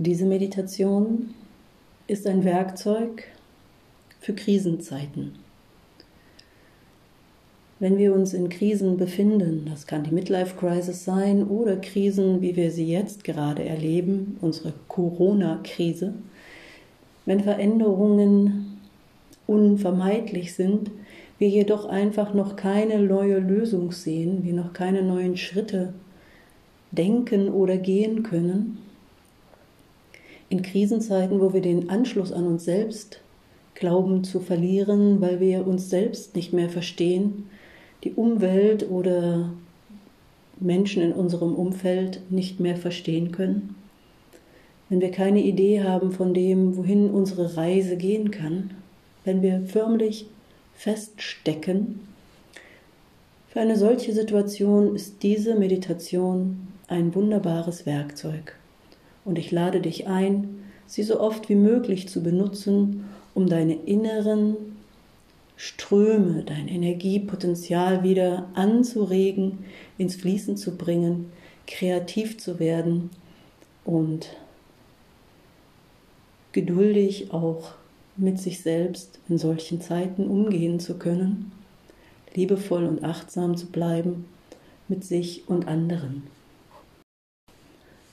Diese Meditation ist ein Werkzeug für Krisenzeiten. Wenn wir uns in Krisen befinden, das kann die Midlife Crisis sein oder Krisen, wie wir sie jetzt gerade erleben, unsere Corona-Krise, wenn Veränderungen unvermeidlich sind, wir jedoch einfach noch keine neue Lösung sehen, wir noch keine neuen Schritte denken oder gehen können, in Krisenzeiten, wo wir den Anschluss an uns selbst glauben zu verlieren, weil wir uns selbst nicht mehr verstehen, die Umwelt oder Menschen in unserem Umfeld nicht mehr verstehen können, wenn wir keine Idee haben von dem, wohin unsere Reise gehen kann, wenn wir förmlich feststecken, für eine solche Situation ist diese Meditation ein wunderbares Werkzeug. Und ich lade dich ein, sie so oft wie möglich zu benutzen, um deine inneren Ströme, dein Energiepotenzial wieder anzuregen, ins Fließen zu bringen, kreativ zu werden und geduldig auch mit sich selbst in solchen Zeiten umgehen zu können, liebevoll und achtsam zu bleiben mit sich und anderen.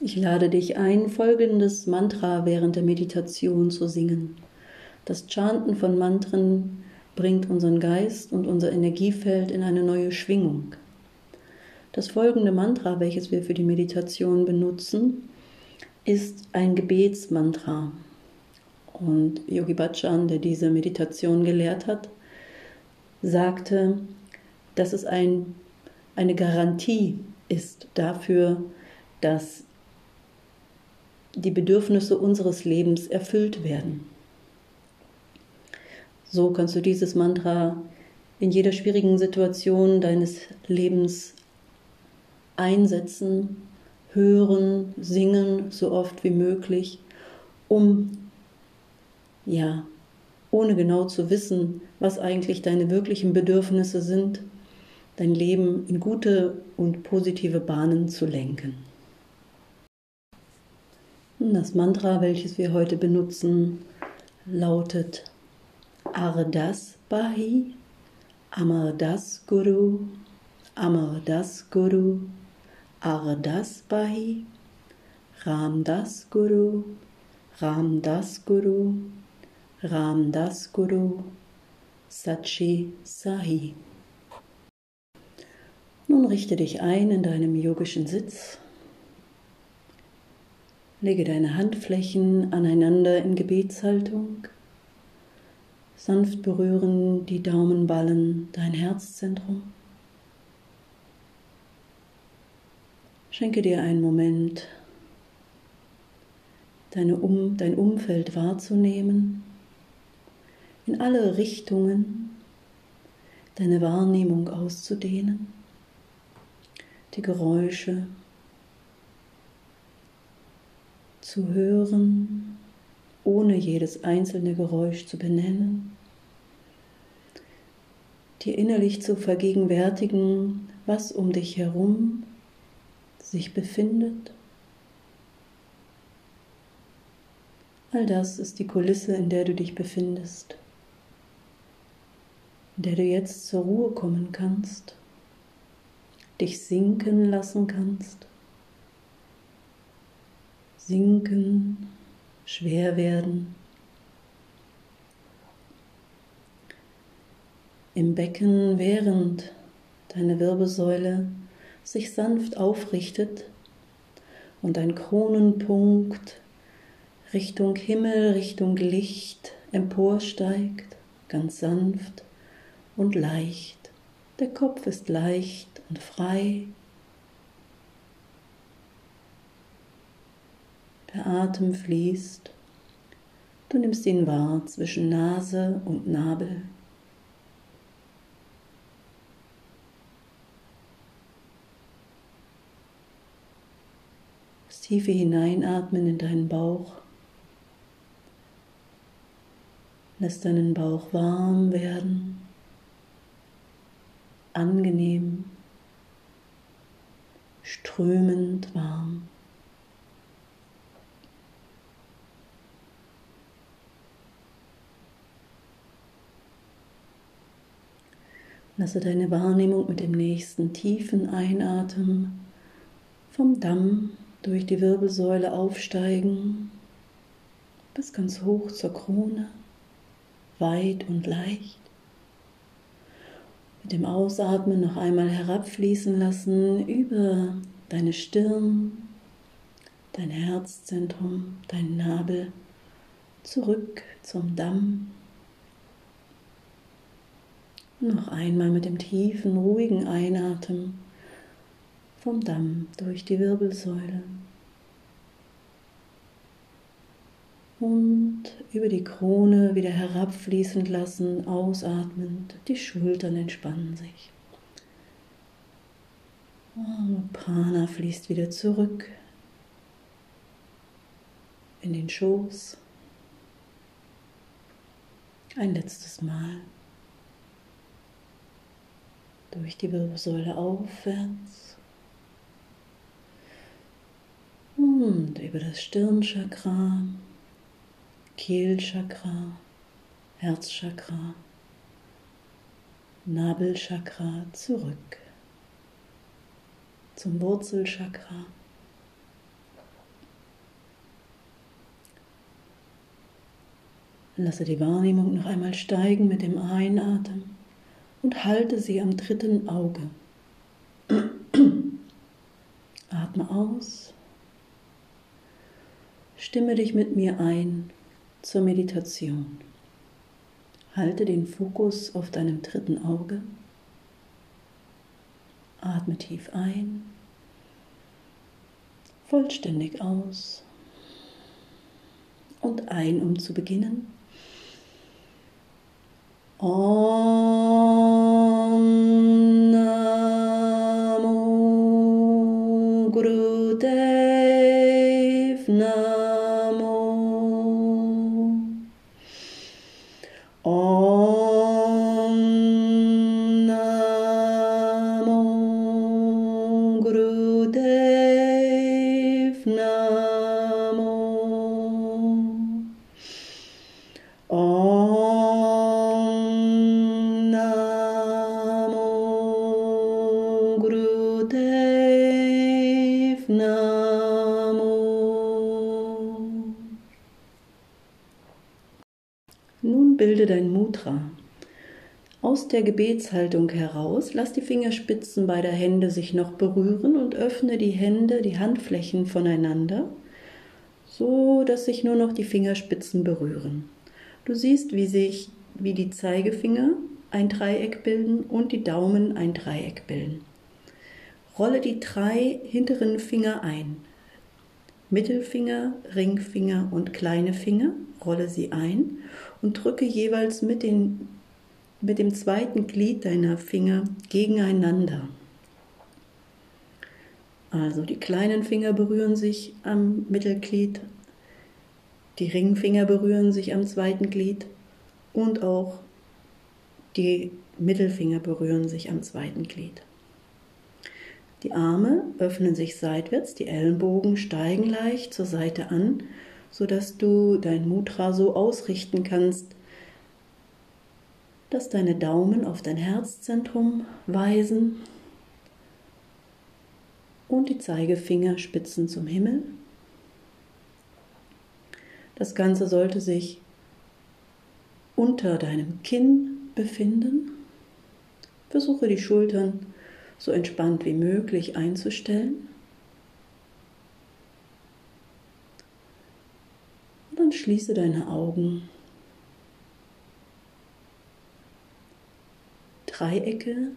Ich lade dich ein, folgendes Mantra während der Meditation zu singen. Das Chanten von Mantren bringt unseren Geist und unser Energiefeld in eine neue Schwingung. Das folgende Mantra, welches wir für die Meditation benutzen, ist ein Gebetsmantra. Und Yogi Bhajan, der diese Meditation gelehrt hat, sagte, dass es ein, eine Garantie ist dafür, dass die Bedürfnisse unseres Lebens erfüllt werden. So kannst du dieses Mantra in jeder schwierigen Situation deines Lebens einsetzen, hören, singen, so oft wie möglich, um, ja, ohne genau zu wissen, was eigentlich deine wirklichen Bedürfnisse sind, dein Leben in gute und positive Bahnen zu lenken. Das Mantra, welches wir heute benutzen, lautet Ardas Bahi, Amardas Guru, Amardas Guru, Ardas Bahi, Ramdas Guru, Ramdas Guru, Ramdas Guru, Sachi Sahi. Nun richte dich ein in deinem yogischen Sitz. Lege deine Handflächen aneinander in Gebetshaltung. Sanft berühren die Daumenballen dein Herzzentrum. Schenke dir einen Moment, deine um, dein Umfeld wahrzunehmen, in alle Richtungen deine Wahrnehmung auszudehnen, die Geräusche zu hören, ohne jedes einzelne Geräusch zu benennen, dir innerlich zu vergegenwärtigen, was um dich herum sich befindet. All das ist die Kulisse, in der du dich befindest, in der du jetzt zur Ruhe kommen kannst, dich sinken lassen kannst, sinken schwer werden. Im Becken, während deine Wirbelsäule sich sanft aufrichtet und ein Kronenpunkt Richtung Himmel, Richtung Licht emporsteigt, ganz sanft und leicht. Der Kopf ist leicht und frei. Der Atem fließt. Du nimmst ihn wahr zwischen Nase und Nabel. Das tiefe Hineinatmen in deinen Bauch lässt deinen Bauch warm werden, angenehm, strömend warm. Lasse deine Wahrnehmung mit dem nächsten tiefen Einatmen vom Damm durch die Wirbelsäule aufsteigen bis ganz hoch zur Krone, weit und leicht. Mit dem Ausatmen noch einmal herabfließen lassen über deine Stirn, dein Herzzentrum, dein Nabel, zurück zum Damm. Noch einmal mit dem tiefen, ruhigen Einatmen vom Damm durch die Wirbelsäule. Und über die Krone wieder herabfließend lassen, ausatmend. Die Schultern entspannen sich. Und Prana fließt wieder zurück in den Schoß. Ein letztes Mal durch die Wirbelsäule aufwärts. Und über das Stirnchakra, Kehlchakra, Herzchakra, Nabelchakra zurück. Zum Wurzelchakra. Lasse die Wahrnehmung noch einmal steigen mit dem Einatmen und halte sie am dritten Auge. Atme aus. Stimme dich mit mir ein zur Meditation. Halte den Fokus auf deinem dritten Auge. Atme tief ein, vollständig aus und ein, um zu beginnen. Om bilde dein Mudra. Aus der Gebetshaltung heraus lass die Fingerspitzen beider Hände sich noch berühren und öffne die Hände, die Handflächen voneinander, so dass sich nur noch die Fingerspitzen berühren. Du siehst, wie sich wie die Zeigefinger ein Dreieck bilden und die Daumen ein Dreieck bilden. Rolle die drei hinteren Finger ein. Mittelfinger, Ringfinger und kleine Finger, rolle sie ein und drücke jeweils mit, den, mit dem zweiten Glied deiner Finger gegeneinander. Also die kleinen Finger berühren sich am Mittelglied, die Ringfinger berühren sich am zweiten Glied und auch die Mittelfinger berühren sich am zweiten Glied. Die Arme öffnen sich seitwärts, die Ellenbogen steigen leicht zur Seite an, sodass du dein Mudra so ausrichten kannst, dass deine Daumen auf dein Herzzentrum weisen und die Zeigefinger spitzen zum Himmel. Das Ganze sollte sich unter deinem Kinn befinden. Versuche die Schultern so entspannt wie möglich einzustellen. Schließe deine Augen. Dreiecke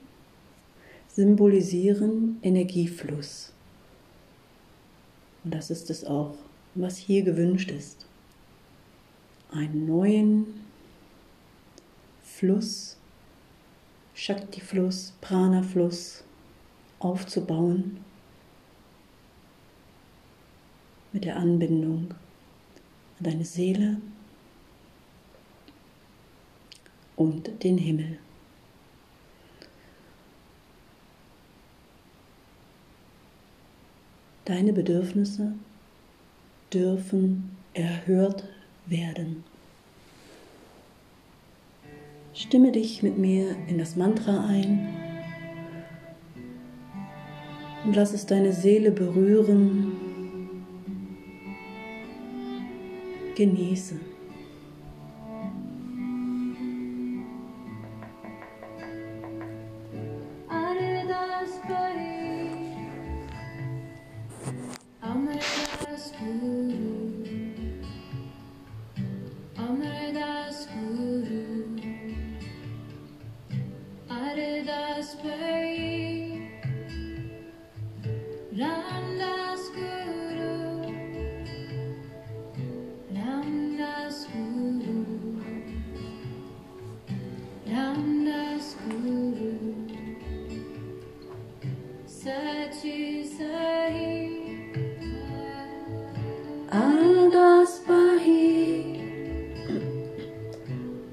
symbolisieren Energiefluss. Und das ist es auch, was hier gewünscht ist. Einen neuen Fluss, Shakti-Fluss, Prana-Fluss aufzubauen mit der Anbindung an deine Seele und den Himmel. Deine Bedürfnisse dürfen erhört werden. Stimme dich mit mir in das Mantra ein und lass es deine Seele berühren. pequeniça.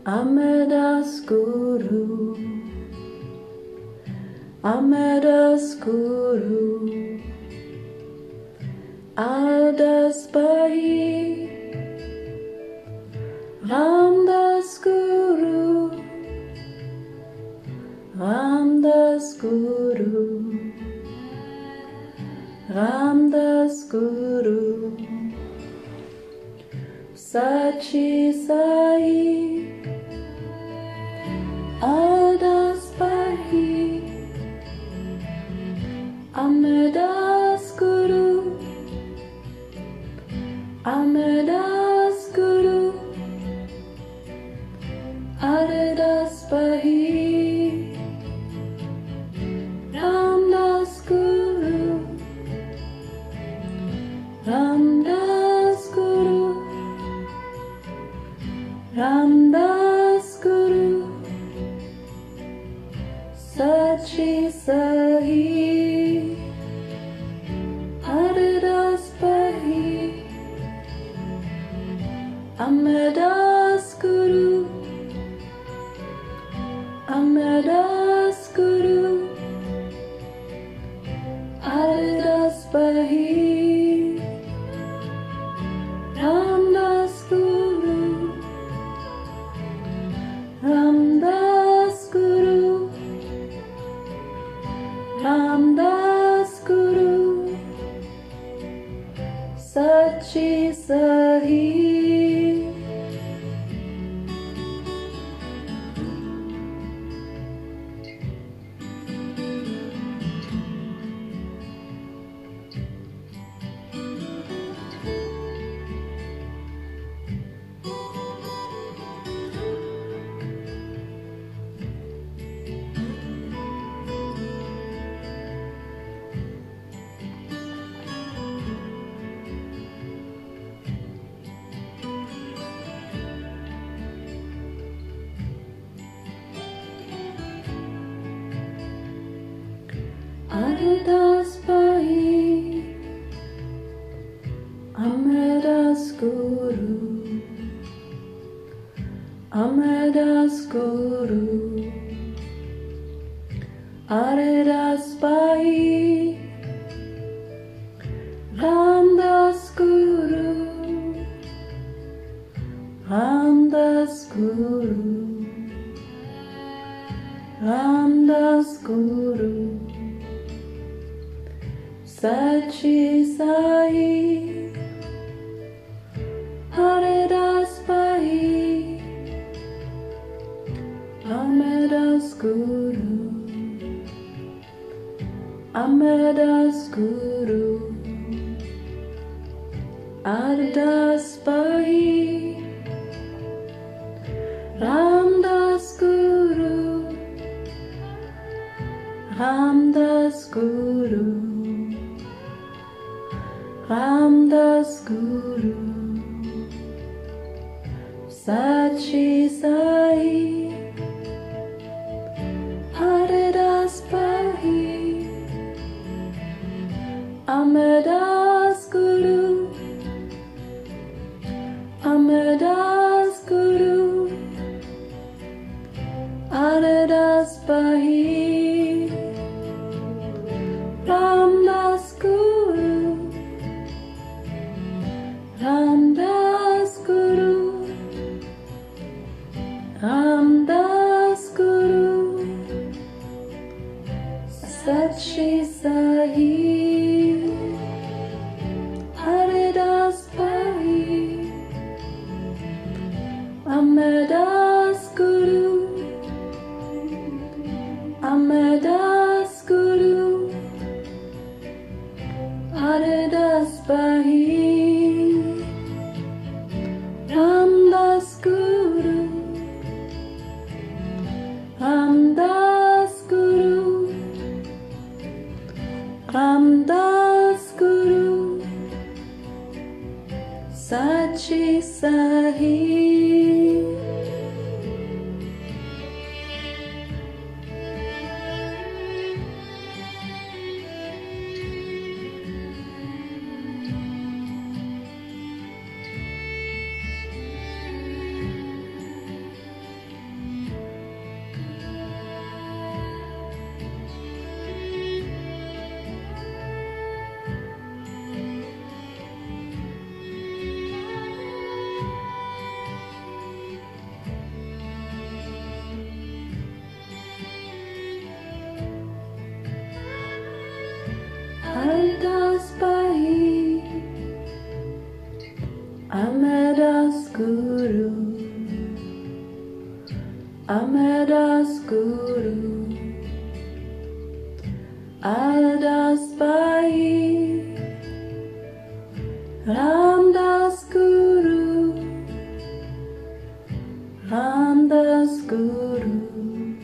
Amadas Guru Amadas Guru Aldas Bahi Ramdas Guru Ramdas Guru Ramdas Guru Sachi Sai Aldas Bahi Amadas Guru Amadas Guru Aldas Bahi Adidas Bahi Adidas Bahi Amadas Guru Amadas Guru Adidas Bahi Ramdas Guru Ramdas Guru Ramdas Guru Sachi Sai Haridas Bahi Amadas Guru Amadas Guru Adidas Bahi Ramdas Guru Ramdas Guru Ramdas Guru. Sachi Sai Amadas Guru Aldas Bahi Ramdas Guru Ramdas Guru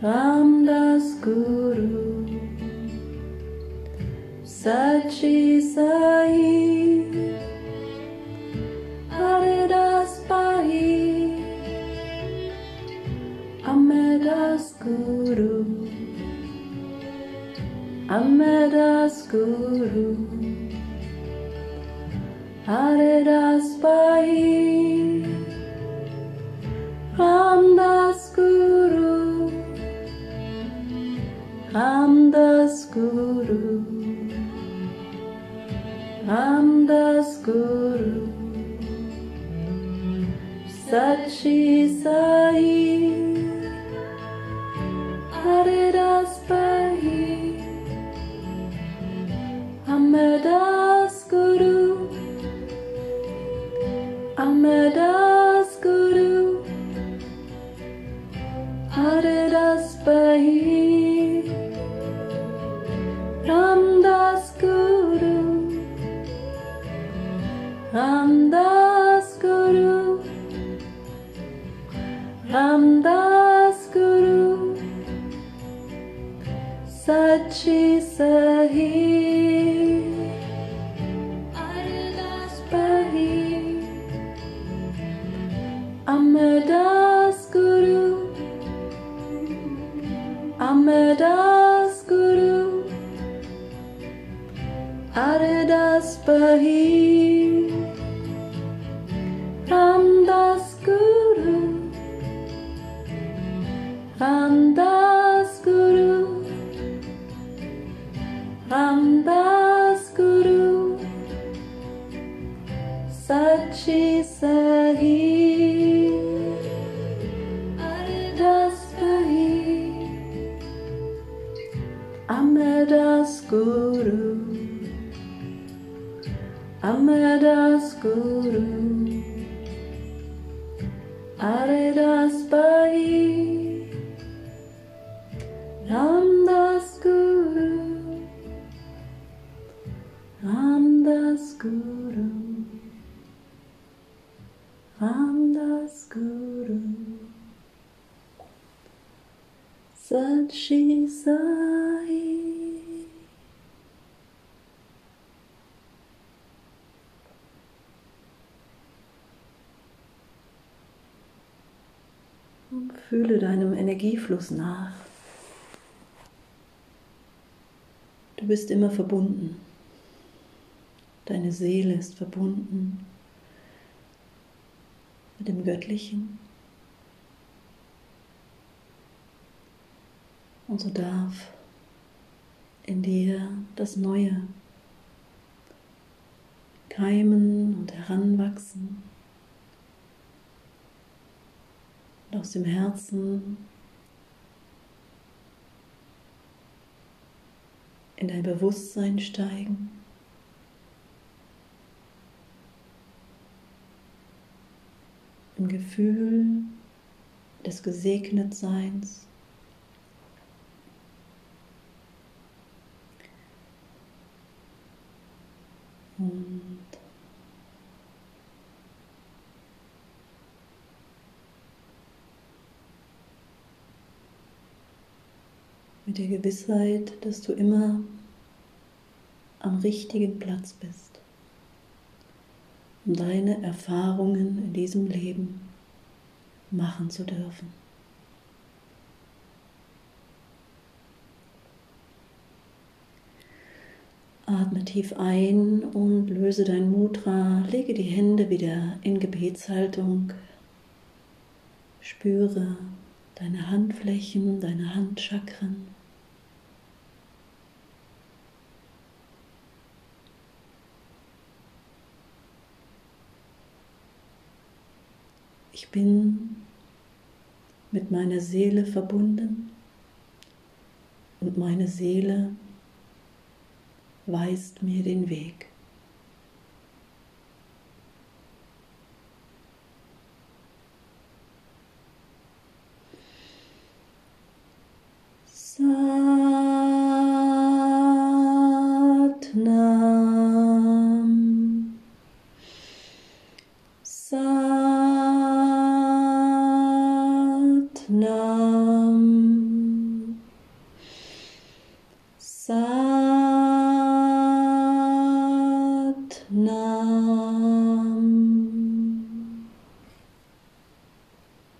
Ramdas Guru Sachi Sai Amedas Guru Amedas Guru Haridas Pai Ramdas Guru Ramdas Guru Ramdas Guru Sachi Sai started Sachi Sai Fühle deinem Energiefluss nach. Du bist immer verbunden. Deine Seele ist verbunden mit dem Göttlichen. Und so darf in dir das Neue keimen und heranwachsen. Und aus dem Herzen in dein Bewusstsein steigen. Im Gefühl des Gesegnetseins. Und mit der Gewissheit, dass du immer am richtigen Platz bist. um deine Erfahrungen in diesem Leben machen zu dürfen. Atme tief ein und löse dein Mudra. Lege die Hände wieder in Gebetshaltung. Spüre deine Handflächen, deine Handchakren. Ich bin mit meiner Seele verbunden und meine Seele weist mir den Weg.